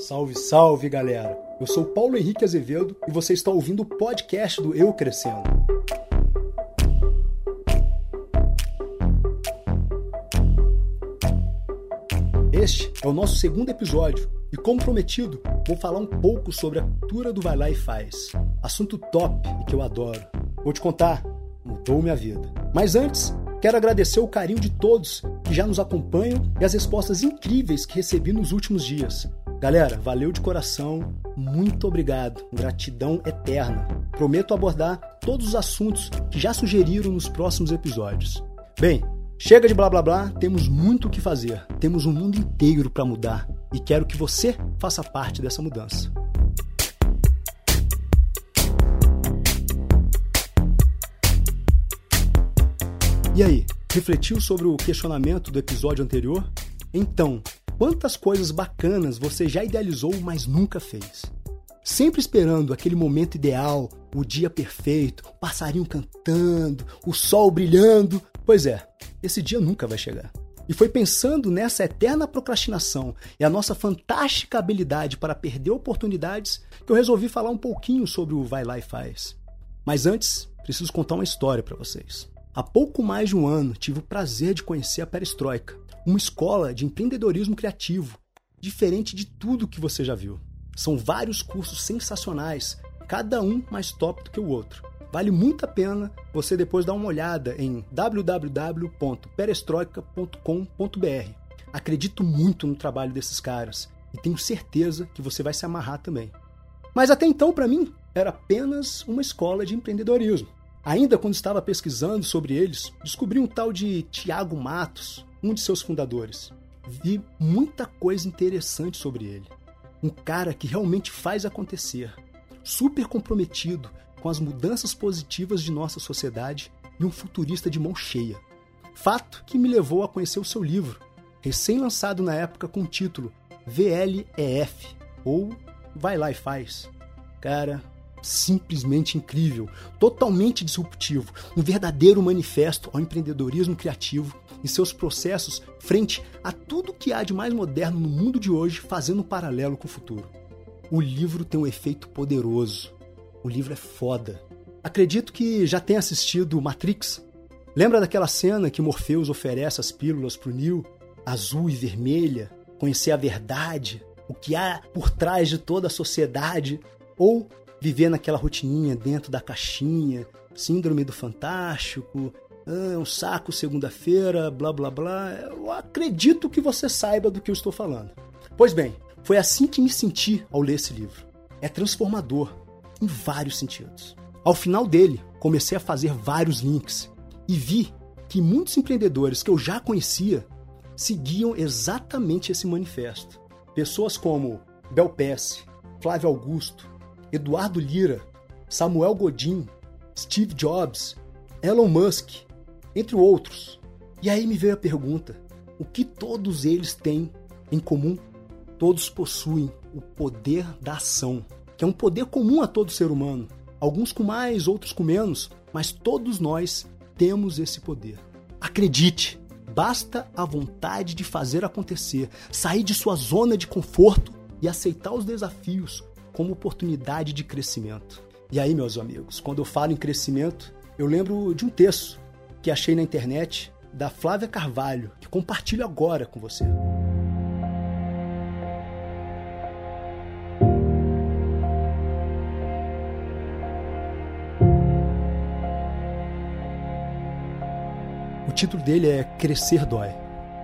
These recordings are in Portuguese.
Salve, salve, galera! Eu sou Paulo Henrique Azevedo e você está ouvindo o podcast do Eu Crescendo. Este é o nosso segundo episódio e, como prometido, vou falar um pouco sobre a cultura do Vai Lá e Faz. Assunto top e que eu adoro. Vou te contar, mudou minha vida. Mas antes, quero agradecer o carinho de todos que já nos acompanham e as respostas incríveis que recebi nos últimos dias. Galera, valeu de coração, muito obrigado, gratidão eterna. Prometo abordar todos os assuntos que já sugeriram nos próximos episódios. Bem, chega de blá blá blá, temos muito o que fazer, temos um mundo inteiro para mudar e quero que você faça parte dessa mudança. E aí, refletiu sobre o questionamento do episódio anterior? Então, Quantas coisas bacanas você já idealizou, mas nunca fez? Sempre esperando aquele momento ideal, o dia perfeito, o passarinho cantando, o sol brilhando. Pois é, esse dia nunca vai chegar. E foi pensando nessa eterna procrastinação e a nossa fantástica habilidade para perder oportunidades que eu resolvi falar um pouquinho sobre o Vai Lá e Faz. Mas antes, preciso contar uma história para vocês. Há pouco mais de um ano tive o prazer de conhecer a Perestroika, uma escola de empreendedorismo criativo, diferente de tudo que você já viu. São vários cursos sensacionais, cada um mais top do que o outro. Vale muito a pena você depois dar uma olhada em www.perestroika.com.br. Acredito muito no trabalho desses caras e tenho certeza que você vai se amarrar também. Mas até então, para mim, era apenas uma escola de empreendedorismo. Ainda quando estava pesquisando sobre eles, descobri um tal de Tiago Matos, um de seus fundadores. Vi muita coisa interessante sobre ele. Um cara que realmente faz acontecer, super comprometido com as mudanças positivas de nossa sociedade e um futurista de mão cheia. Fato que me levou a conhecer o seu livro, recém-lançado na época com o título VLEF, ou Vai Lá e Faz. Cara, simplesmente incrível, totalmente disruptivo, um verdadeiro manifesto ao empreendedorismo criativo e seus processos frente a tudo que há de mais moderno no mundo de hoje, fazendo um paralelo com o futuro. O livro tem um efeito poderoso. O livro é foda. Acredito que já tenha assistido Matrix. Lembra daquela cena que Morpheus oferece as pílulas pro Neo, azul e vermelha, conhecer a verdade, o que há por trás de toda a sociedade, ou viver naquela rotininha dentro da caixinha, síndrome do fantástico, ah, um saco segunda-feira, blá blá blá. Eu acredito que você saiba do que eu estou falando. Pois bem, foi assim que me senti ao ler esse livro. É transformador em vários sentidos. Ao final dele, comecei a fazer vários links e vi que muitos empreendedores que eu já conhecia seguiam exatamente esse manifesto. Pessoas como Bel Pesce, Flávio Augusto, Eduardo Lira, Samuel Godin, Steve Jobs, Elon Musk, entre outros. E aí me veio a pergunta: o que todos eles têm em comum? Todos possuem o poder da ação, que é um poder comum a todo ser humano. Alguns com mais, outros com menos, mas todos nós temos esse poder. Acredite, basta a vontade de fazer acontecer, sair de sua zona de conforto e aceitar os desafios como oportunidade de crescimento. E aí, meus amigos, quando eu falo em crescimento, eu lembro de um texto que achei na internet da Flávia Carvalho, que compartilho agora com você. O título dele é Crescer Dói.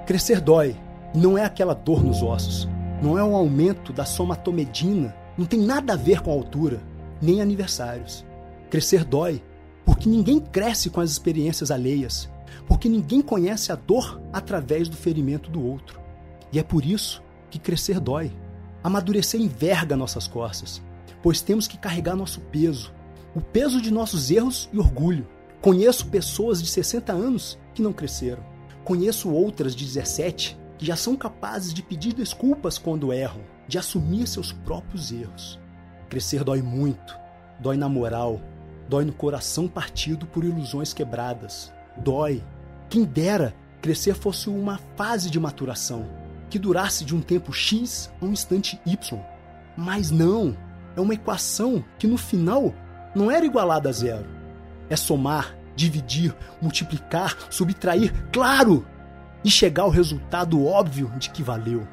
Crescer dói não é aquela dor nos ossos, não é um aumento da somatomedina não tem nada a ver com altura, nem aniversários. Crescer dói, porque ninguém cresce com as experiências alheias, porque ninguém conhece a dor através do ferimento do outro. E é por isso que crescer dói. Amadurecer enverga nossas costas, pois temos que carregar nosso peso, o peso de nossos erros e orgulho. Conheço pessoas de 60 anos que não cresceram. Conheço outras de 17 que já são capazes de pedir desculpas quando erram, de assumir seus próprios erros. Crescer dói muito, dói na moral, dói no coração partido por ilusões quebradas. Dói. Quem dera crescer fosse uma fase de maturação, que durasse de um tempo X a um instante Y. Mas não, é uma equação que no final não era igualada a zero. É somar, dividir, multiplicar, subtrair, claro! E chegar ao resultado óbvio de que valeu.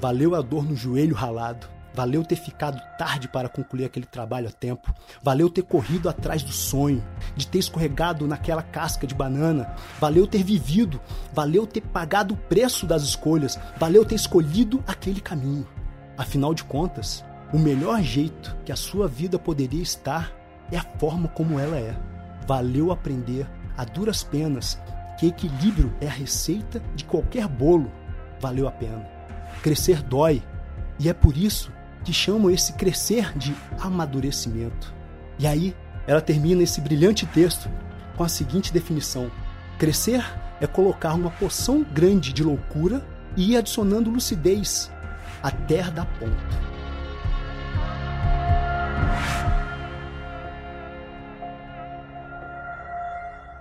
Valeu a dor no joelho ralado. Valeu ter ficado tarde para concluir aquele trabalho a tempo. Valeu ter corrido atrás do sonho, de ter escorregado naquela casca de banana. Valeu ter vivido. Valeu ter pagado o preço das escolhas. Valeu ter escolhido aquele caminho. Afinal de contas, o melhor jeito que a sua vida poderia estar é a forma como ela é. Valeu aprender a duras penas que equilíbrio é a receita de qualquer bolo. Valeu a pena. Crescer dói, e é por isso que chamam esse crescer de amadurecimento. E aí, ela termina esse brilhante texto com a seguinte definição: Crescer é colocar uma poção grande de loucura e ir adicionando lucidez até dar ponto.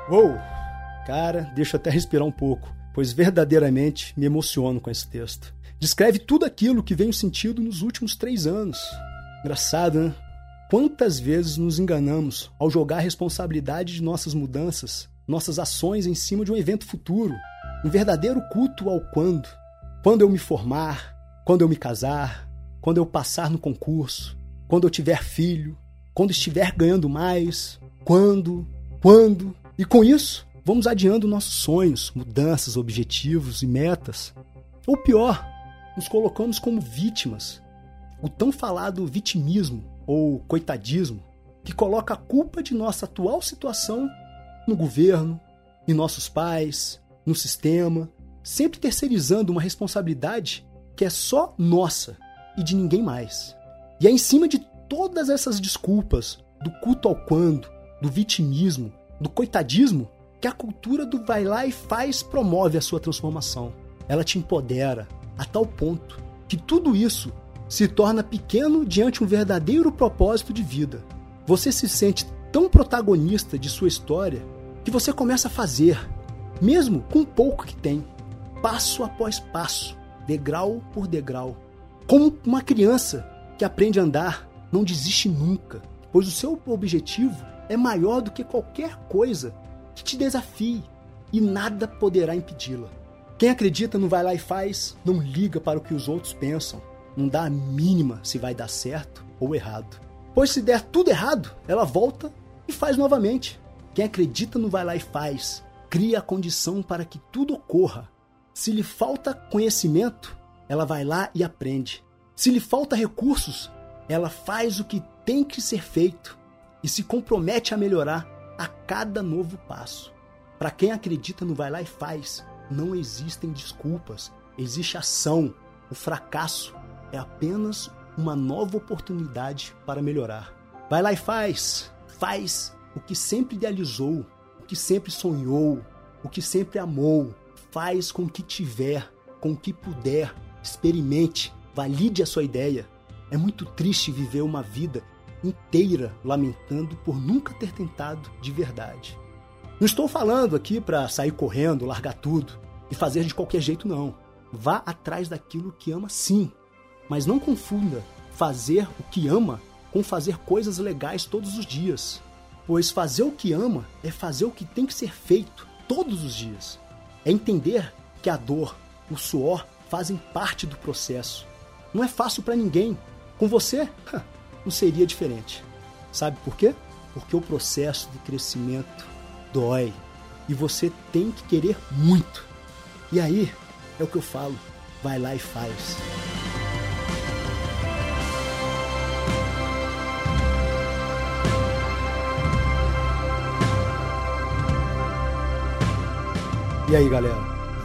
Uou! Cara, deixa eu até respirar um pouco, pois verdadeiramente me emociono com esse texto. Descreve tudo aquilo que venho sentindo nos últimos três anos. Engraçado, né? Quantas vezes nos enganamos ao jogar a responsabilidade de nossas mudanças, nossas ações em cima de um evento futuro, um verdadeiro culto ao quando. Quando eu me formar, quando eu me casar, quando eu passar no concurso, quando eu tiver filho, quando estiver ganhando mais, quando, quando. E com isso, vamos adiando nossos sonhos, mudanças, objetivos e metas. Ou pior, nos colocamos como vítimas. O tão falado vitimismo ou coitadismo, que coloca a culpa de nossa atual situação no governo, em nossos pais, no sistema, sempre terceirizando uma responsabilidade que é só nossa e de ninguém mais. E é em cima de todas essas desculpas, do culto ao quando, do vitimismo, do coitadismo, que a cultura do vai lá e faz promove a sua transformação. Ela te empodera a tal ponto que tudo isso se torna pequeno diante um verdadeiro propósito de vida. Você se sente tão protagonista de sua história que você começa a fazer, mesmo com pouco que tem, passo após passo, degrau por degrau. Como uma criança que aprende a andar, não desiste nunca, pois o seu objetivo é maior do que qualquer coisa que te desafie e nada poderá impedi-la. Quem acredita no vai lá e faz, não liga para o que os outros pensam, não dá a mínima se vai dar certo ou errado. Pois se der tudo errado, ela volta e faz novamente. Quem acredita no vai lá e faz, cria a condição para que tudo ocorra. Se lhe falta conhecimento, ela vai lá e aprende. Se lhe falta recursos, ela faz o que tem que ser feito e se compromete a melhorar a cada novo passo. Para quem acredita no vai lá e faz, não existem desculpas, existe ação. O fracasso é apenas uma nova oportunidade para melhorar. Vai lá e faz, faz o que sempre idealizou, o que sempre sonhou, o que sempre amou. Faz com o que tiver, com o que puder, experimente, valide a sua ideia. É muito triste viver uma vida inteira lamentando por nunca ter tentado de verdade. Não estou falando aqui para sair correndo, largar tudo e fazer de qualquer jeito, não. Vá atrás daquilo que ama, sim. Mas não confunda fazer o que ama com fazer coisas legais todos os dias. Pois fazer o que ama é fazer o que tem que ser feito todos os dias. É entender que a dor, o suor fazem parte do processo. Não é fácil para ninguém. Com você, não seria diferente. Sabe por quê? Porque o processo de crescimento dói e você tem que querer muito. E aí é o que eu falo, vai lá e faz. E aí, galera?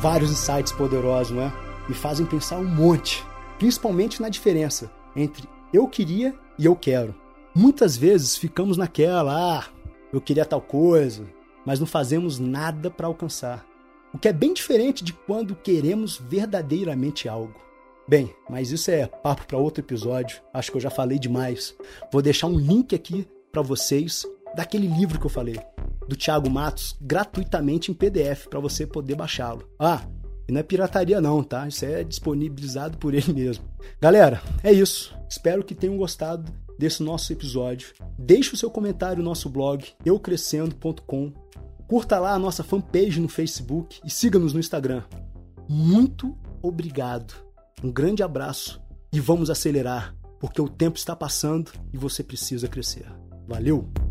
Vários insights poderosos, não é? Me fazem pensar um monte, principalmente na diferença entre eu queria e eu quero. Muitas vezes ficamos naquela, ah, eu queria tal coisa, mas não fazemos nada para alcançar. O que é bem diferente de quando queremos verdadeiramente algo. Bem, mas isso é papo para outro episódio. Acho que eu já falei demais. Vou deixar um link aqui para vocês daquele livro que eu falei, do Thiago Matos, gratuitamente em PDF para você poder baixá-lo. Ah, E não é pirataria não, tá? Isso é disponibilizado por ele mesmo. Galera, é isso. Espero que tenham gostado desse nosso episódio. Deixe o seu comentário no nosso blog eucrescendo.com. Curta lá a nossa fanpage no Facebook e siga-nos no Instagram. Muito obrigado. Um grande abraço e vamos acelerar, porque o tempo está passando e você precisa crescer. Valeu!